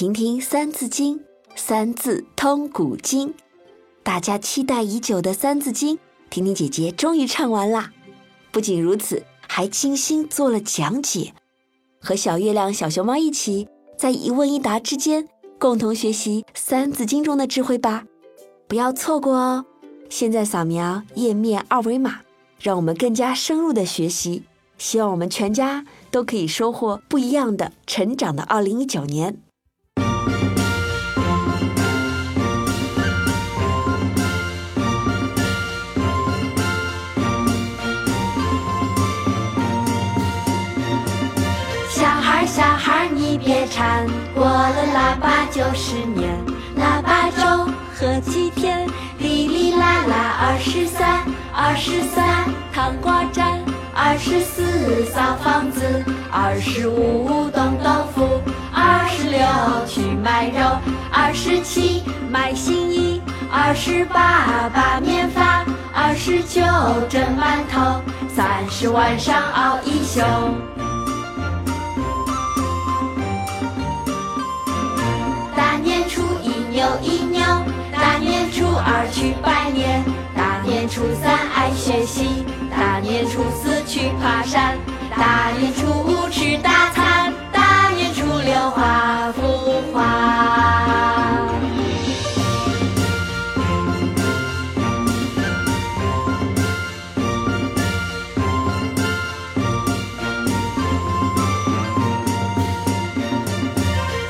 听听《三字经》，三字通古今。大家期待已久的《三字经》，婷婷姐姐终于唱完啦！不仅如此，还精心做了讲解，和小月亮、小熊猫一起，在一问一答之间，共同学习《三字经》中的智慧吧！不要错过哦！现在扫描页面二维码，让我们更加深入的学习。希望我们全家都可以收获不一样的成长的二零一九年。你别馋，过了腊八就是年，腊八粥喝几天，哩哩啦啦二十三，二十三糖瓜粘。二十四扫房子，二十五冻豆腐，二十六去买肉，二十七买新衣，二十八把面发，二十九蒸馒头，三十晚上熬一宿。大年初四去爬山，大年初五吃大餐，大年初六画幅画。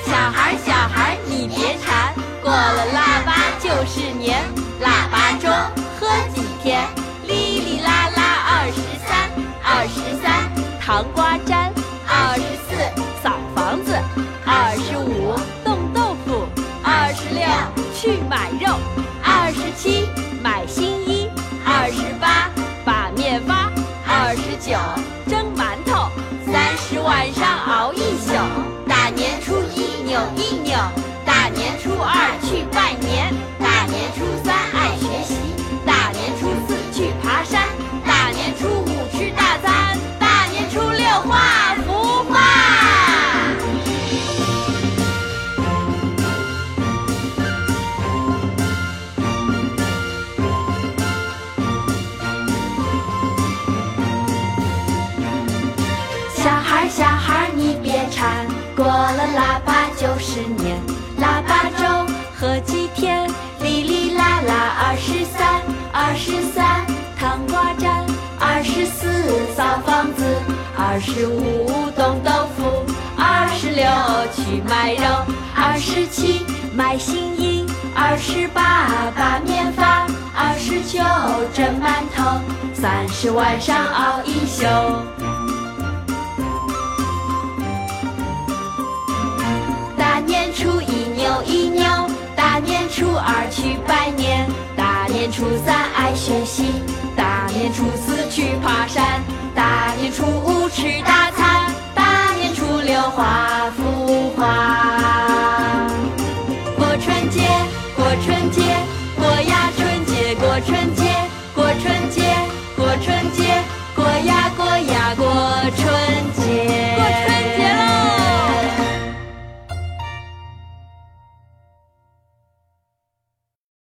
小孩，小孩，你别馋，过了腊八就是年，腊八粥喝几天，二十三糖瓜粘，二十四扫房子，二十五冻豆腐，二十六去买肉，二十七买新衣，二十八把面发，二十九蒸馒头，三十晚上熬一宿，大年初一扭一扭，大年初二去拜过了腊八就是年，腊八粥喝几天，哩哩啦啦二十三，二十三糖瓜粘，二十四扫房子。二十五冻豆腐，二十六去买肉，二十七买新衣，二十八把面发，二十九蒸馒头，三十晚上熬一宿。一扭，大年初二去拜年，大年初三爱学习，大年初四去爬山。大年初五吃大餐，大年初六画幅画。